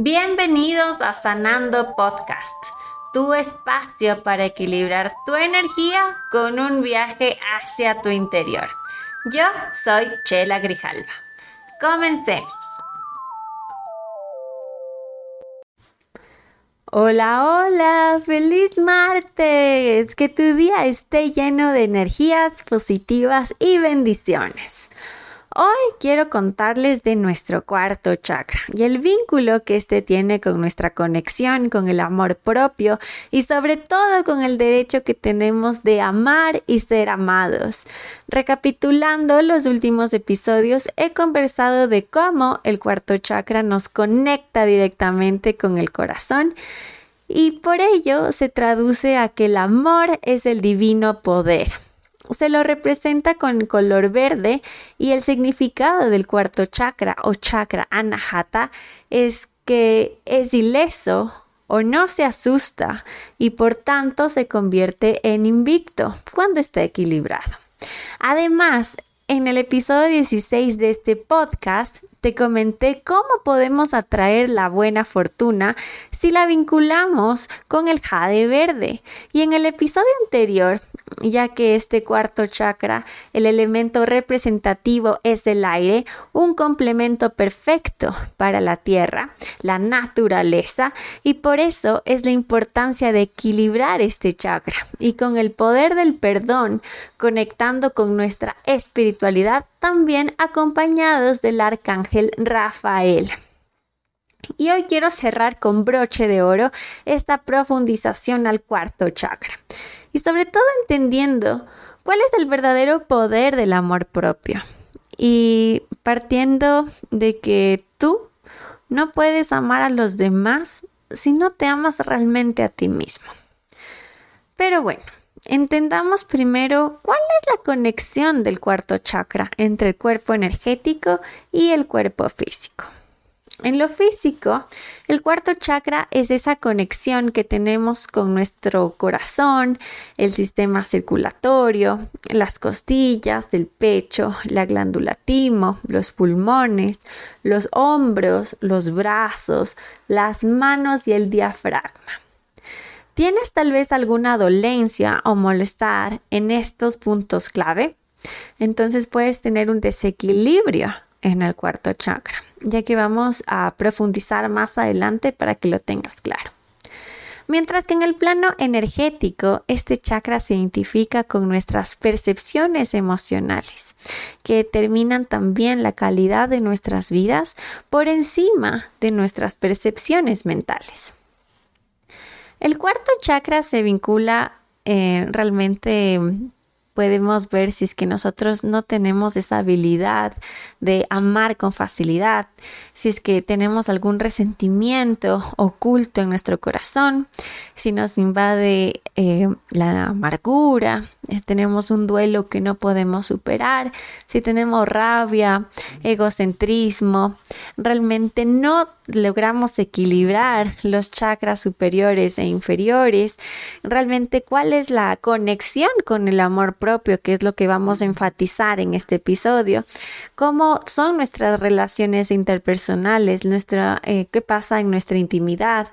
Bienvenidos a Sanando Podcast, tu espacio para equilibrar tu energía con un viaje hacia tu interior. Yo soy Chela Grijalva. Comencemos. Hola, hola, feliz martes. Que tu día esté lleno de energías positivas y bendiciones. Hoy quiero contarles de nuestro cuarto chakra y el vínculo que este tiene con nuestra conexión, con el amor propio y sobre todo con el derecho que tenemos de amar y ser amados. Recapitulando los últimos episodios, he conversado de cómo el cuarto chakra nos conecta directamente con el corazón y por ello se traduce a que el amor es el divino poder se lo representa con color verde y el significado del cuarto chakra o chakra anahata es que es ileso o no se asusta y por tanto se convierte en invicto cuando está equilibrado. Además, en el episodio 16 de este podcast te comenté cómo podemos atraer la buena fortuna si la vinculamos con el jade verde. Y en el episodio anterior ya que este cuarto chakra, el elemento representativo es el aire, un complemento perfecto para la tierra, la naturaleza, y por eso es la importancia de equilibrar este chakra y con el poder del perdón, conectando con nuestra espiritualidad, también acompañados del arcángel Rafael. Y hoy quiero cerrar con broche de oro esta profundización al cuarto chakra y sobre todo entendiendo cuál es el verdadero poder del amor propio y partiendo de que tú no puedes amar a los demás si no te amas realmente a ti mismo. Pero bueno, entendamos primero cuál es la conexión del cuarto chakra entre el cuerpo energético y el cuerpo físico. En lo físico, el cuarto chakra es esa conexión que tenemos con nuestro corazón, el sistema circulatorio, las costillas del pecho, la glándula timo, los pulmones, los hombros, los brazos, las manos y el diafragma. ¿Tienes tal vez alguna dolencia o molestar en estos puntos clave? Entonces puedes tener un desequilibrio en el cuarto chakra, ya que vamos a profundizar más adelante para que lo tengas claro. Mientras que en el plano energético, este chakra se identifica con nuestras percepciones emocionales, que determinan también la calidad de nuestras vidas por encima de nuestras percepciones mentales. El cuarto chakra se vincula eh, realmente podemos ver si es que nosotros no tenemos esa habilidad de amar con facilidad, si es que tenemos algún resentimiento oculto en nuestro corazón, si nos invade eh, la amargura, eh, tenemos un duelo que no podemos superar, si tenemos rabia, egocentrismo, realmente no logramos equilibrar los chakras superiores e inferiores, realmente cuál es la conexión con el amor propio, que es lo que vamos a enfatizar en este episodio, cómo son nuestras relaciones interpersonales, nuestra, eh, qué pasa en nuestra intimidad.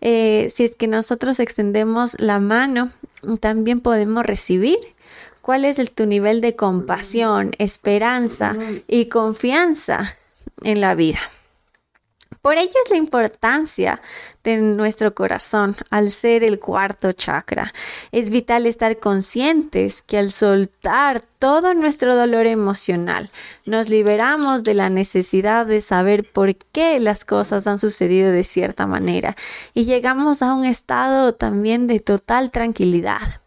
Eh, si es que nosotros extendemos la mano, también podemos recibir cuál es el, tu nivel de compasión, esperanza y confianza en la vida. Por ello es la importancia de nuestro corazón al ser el cuarto chakra. Es vital estar conscientes que al soltar todo nuestro dolor emocional, nos liberamos de la necesidad de saber por qué las cosas han sucedido de cierta manera y llegamos a un estado también de total tranquilidad.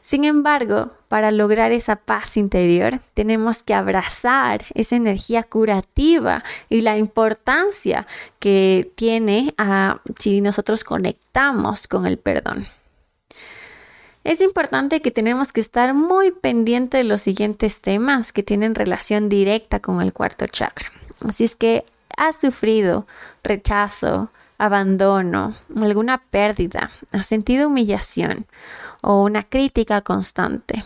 Sin embargo, para lograr esa paz interior, tenemos que abrazar esa energía curativa y la importancia que tiene ah, si nosotros conectamos con el perdón. Es importante que tenemos que estar muy pendiente de los siguientes temas que tienen relación directa con el cuarto chakra. Así es que has sufrido rechazo, abandono, alguna pérdida, has sentido humillación o una crítica constante.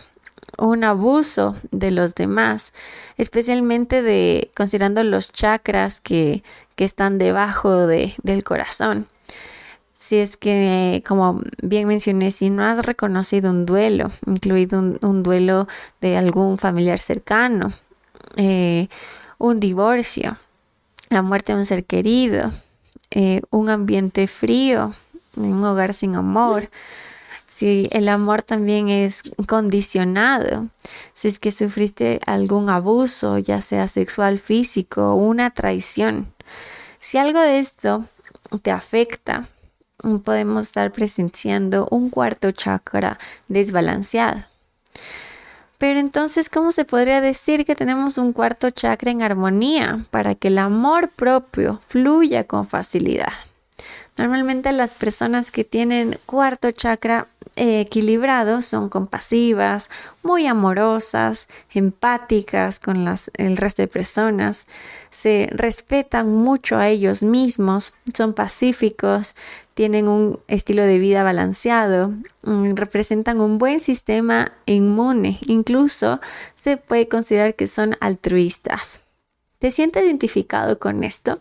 un abuso de los demás, especialmente de considerando los chakras que, que están debajo de, del corazón. Si es que, como bien mencioné, si no has reconocido un duelo, incluido un, duelo de algún familiar cercano, eh, un divorcio, la muerte de un ser querido, eh, un ambiente frío, un hogar sin amor, si el amor también es condicionado, si es que sufriste algún abuso, ya sea sexual, físico, una traición. Si algo de esto te afecta, podemos estar presenciando un cuarto chakra desbalanceado. Pero entonces, ¿cómo se podría decir que tenemos un cuarto chakra en armonía para que el amor propio fluya con facilidad? Normalmente las personas que tienen cuarto chakra eh, equilibrado son compasivas, muy amorosas, empáticas con el resto de personas, se respetan mucho a ellos mismos, son pacíficos, tienen un estilo de vida balanceado, mm, representan un buen sistema inmune, incluso se puede considerar que son altruistas. ¿Te sientes identificado con esto?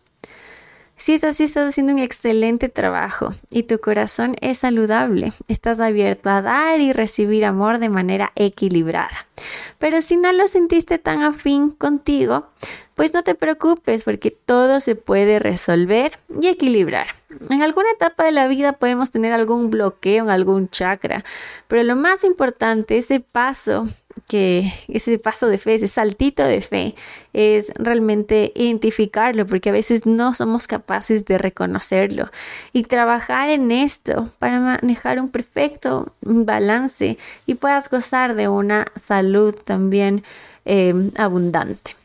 Si es así, estás haciendo un excelente trabajo y tu corazón es saludable. Estás abierto a dar y recibir amor de manera equilibrada. Pero si no lo sentiste tan afín contigo, pues no te preocupes porque todo se puede resolver y equilibrar. En alguna etapa de la vida podemos tener algún bloqueo en algún chakra, pero lo más importante, ese paso que ese paso de fe, ese saltito de fe, es realmente identificarlo, porque a veces no somos capaces de reconocerlo y trabajar en esto para manejar un perfecto balance y puedas gozar de una salud también eh, abundante.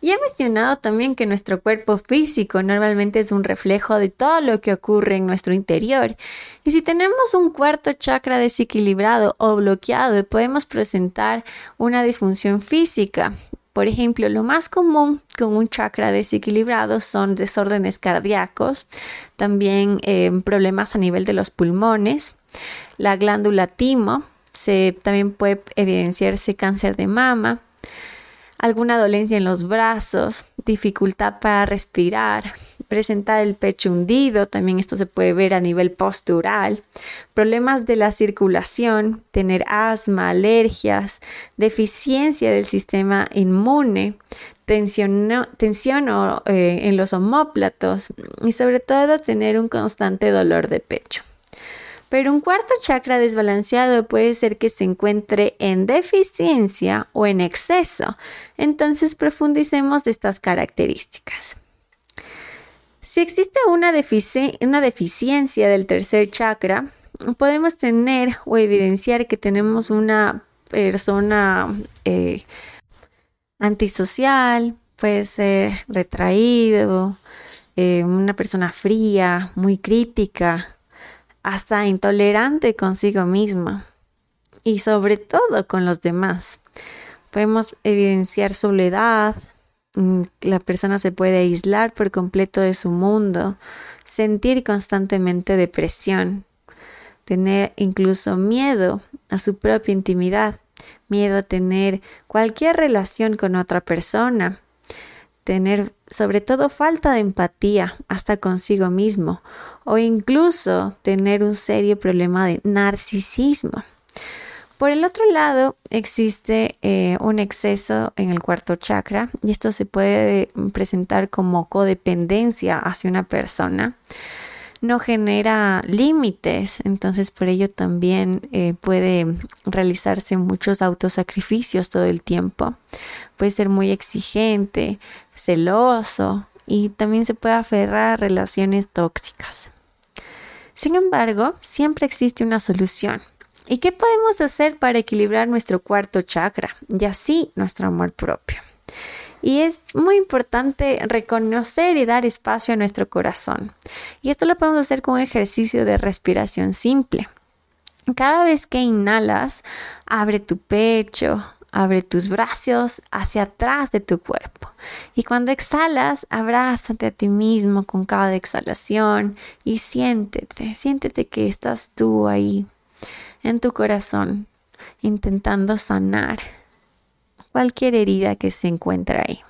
Y he mencionado también que nuestro cuerpo físico normalmente es un reflejo de todo lo que ocurre en nuestro interior. Y si tenemos un cuarto chakra desequilibrado o bloqueado, podemos presentar una disfunción física. Por ejemplo, lo más común con un chakra desequilibrado son desórdenes cardíacos, también eh, problemas a nivel de los pulmones, la glándula timo, se, también puede evidenciarse cáncer de mama, alguna dolencia en los brazos, dificultad para respirar, presentar el pecho hundido, también esto se puede ver a nivel postural, problemas de la circulación, tener asma, alergias, deficiencia del sistema inmune, tensión, eh, en los homóplatos y sobre todo tener un constante dolor de pecho. Pero un cuarto chakra desbalanceado puede ser que se encuentre en deficiencia o en exceso. Entonces profundicemos estas características. Si existe una, deficiencia del tercer chakra, podemos tener o evidenciar que tenemos una persona eh, antisocial, puede ser retraído, eh, una persona fría, muy crítica, hasta intolerante consigo misma y sobre todo con los demás. Podemos evidenciar soledad, mm, la persona se puede aislar por completo de su mundo, sentir constantemente depresión, tener incluso miedo a su propia intimidad, miedo a tener cualquier relación con otra persona, tener sobre todo falta de empatía hasta consigo mismo o incluso tener un serio problema de narcisismo. Por el otro lado, existe eh, un exceso en el cuarto chakra y esto se puede presentar como codependencia hacia una persona. No genera límites, entonces por ello también eh, puede realizarse muchos autosacrificios todo el tiempo. Puede ser muy exigente, celoso y también se puede aferrar a relaciones tóxicas. Sin embargo, siempre existe una solución. ¿Y qué podemos hacer para equilibrar nuestro cuarto chakra y así nuestro amor propio? Y es muy importante reconocer y dar espacio a nuestro corazón. Y esto lo podemos hacer con un ejercicio de respiración simple. Cada vez que inhalas, abre tu pecho, Abre tus brazos hacia atrás de tu cuerpo. Y cuando exhalas, abrázate a ti mismo con cada exhalación y siéntete, siéntete que estás tú ahí, en tu corazón, intentando sanar cualquier herida que se encuentra ahí.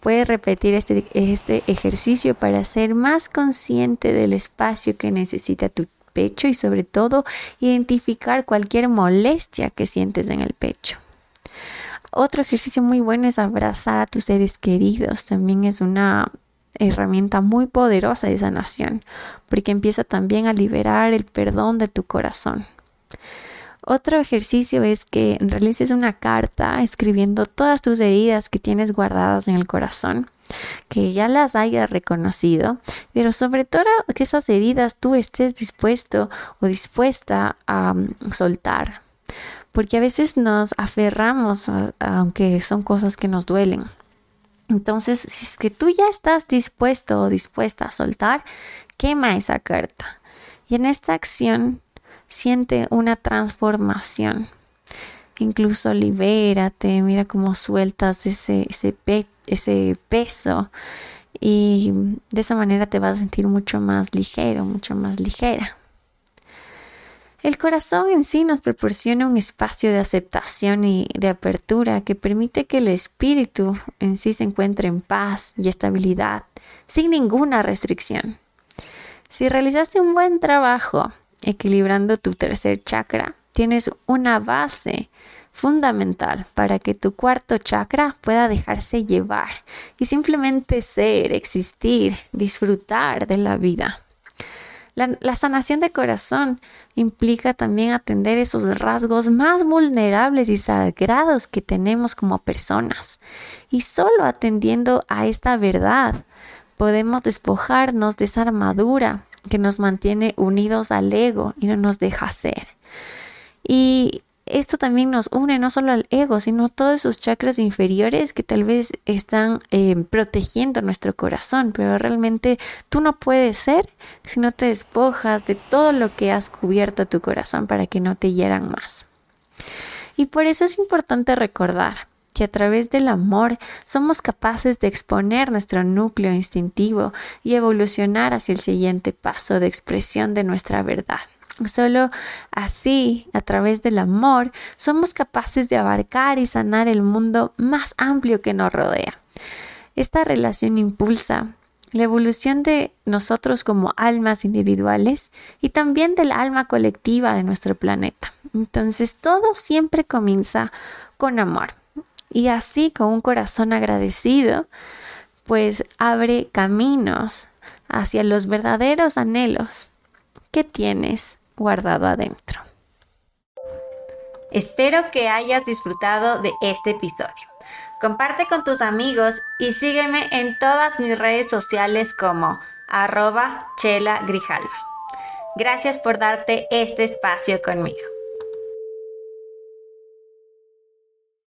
Puedes repetir este, este ejercicio para ser más consciente del espacio que necesita tu pecho y sobre todo identificar cualquier molestia que sientes en el pecho. Otro ejercicio muy bueno es abrazar a tus seres queridos. También es una herramienta muy poderosa de sanación, porque empieza también a liberar el perdón de tu corazón. Otro ejercicio es que realices una carta escribiendo todas tus heridas que tienes guardadas en el corazón, que ya las hayas reconocido, pero sobre todo que esas heridas tú estés dispuesto o dispuesta a mm, soltar, porque a veces nos aferramos, aunque son cosas que nos duelen. Entonces, si es que tú ya estás dispuesto o dispuesta a soltar, quema esa carta. Y en esta acción siente una transformación. Incluso libérate, mira cómo sueltas ese, ese, ese peso y de esa manera te vas a sentir mucho más ligero, mucho más ligera. El corazón en sí nos proporciona un espacio de aceptación y de apertura que permite que el espíritu en sí se encuentre en paz y estabilidad, sin ninguna restricción. Si realizaste un buen trabajo equilibrando tu tercer chakra, tienes una base fundamental para que tu cuarto chakra pueda dejarse llevar y simplemente ser, existir, disfrutar de la vida. La, sanación de corazón implica también atender esos rasgos más vulnerables y sagrados que tenemos como personas. Y solo atendiendo a esta verdad podemos despojarnos de esa armadura que nos mantiene unidos al ego y no nos deja ser. Y esto también nos une no solo al ego, sino todos esos chakras inferiores que tal vez están eh, protegiendo nuestro corazón, pero realmente tú no puedes ser si no te despojas de todo lo que has cubierto tu corazón para que no te hieran más. Y por eso es importante recordar que a través del amor somos capaces de exponer nuestro núcleo instintivo y evolucionar hacia el siguiente paso de expresión de nuestra verdad. Solo así, a través del amor, somos capaces de abarcar y sanar el mundo más amplio que nos rodea. Esta relación impulsa la evolución de nosotros como almas individuales y también del alma colectiva de nuestro planeta. Entonces todo siempre comienza con amor. Y así con un corazón agradecido, pues abre caminos hacia los verdaderos anhelos que tienes guardado adentro. Espero que hayas disfrutado de este episodio. Comparte con tus amigos y sígueme en todas mis redes sociales como arroba chela grijalva. Gracias por darte este espacio conmigo.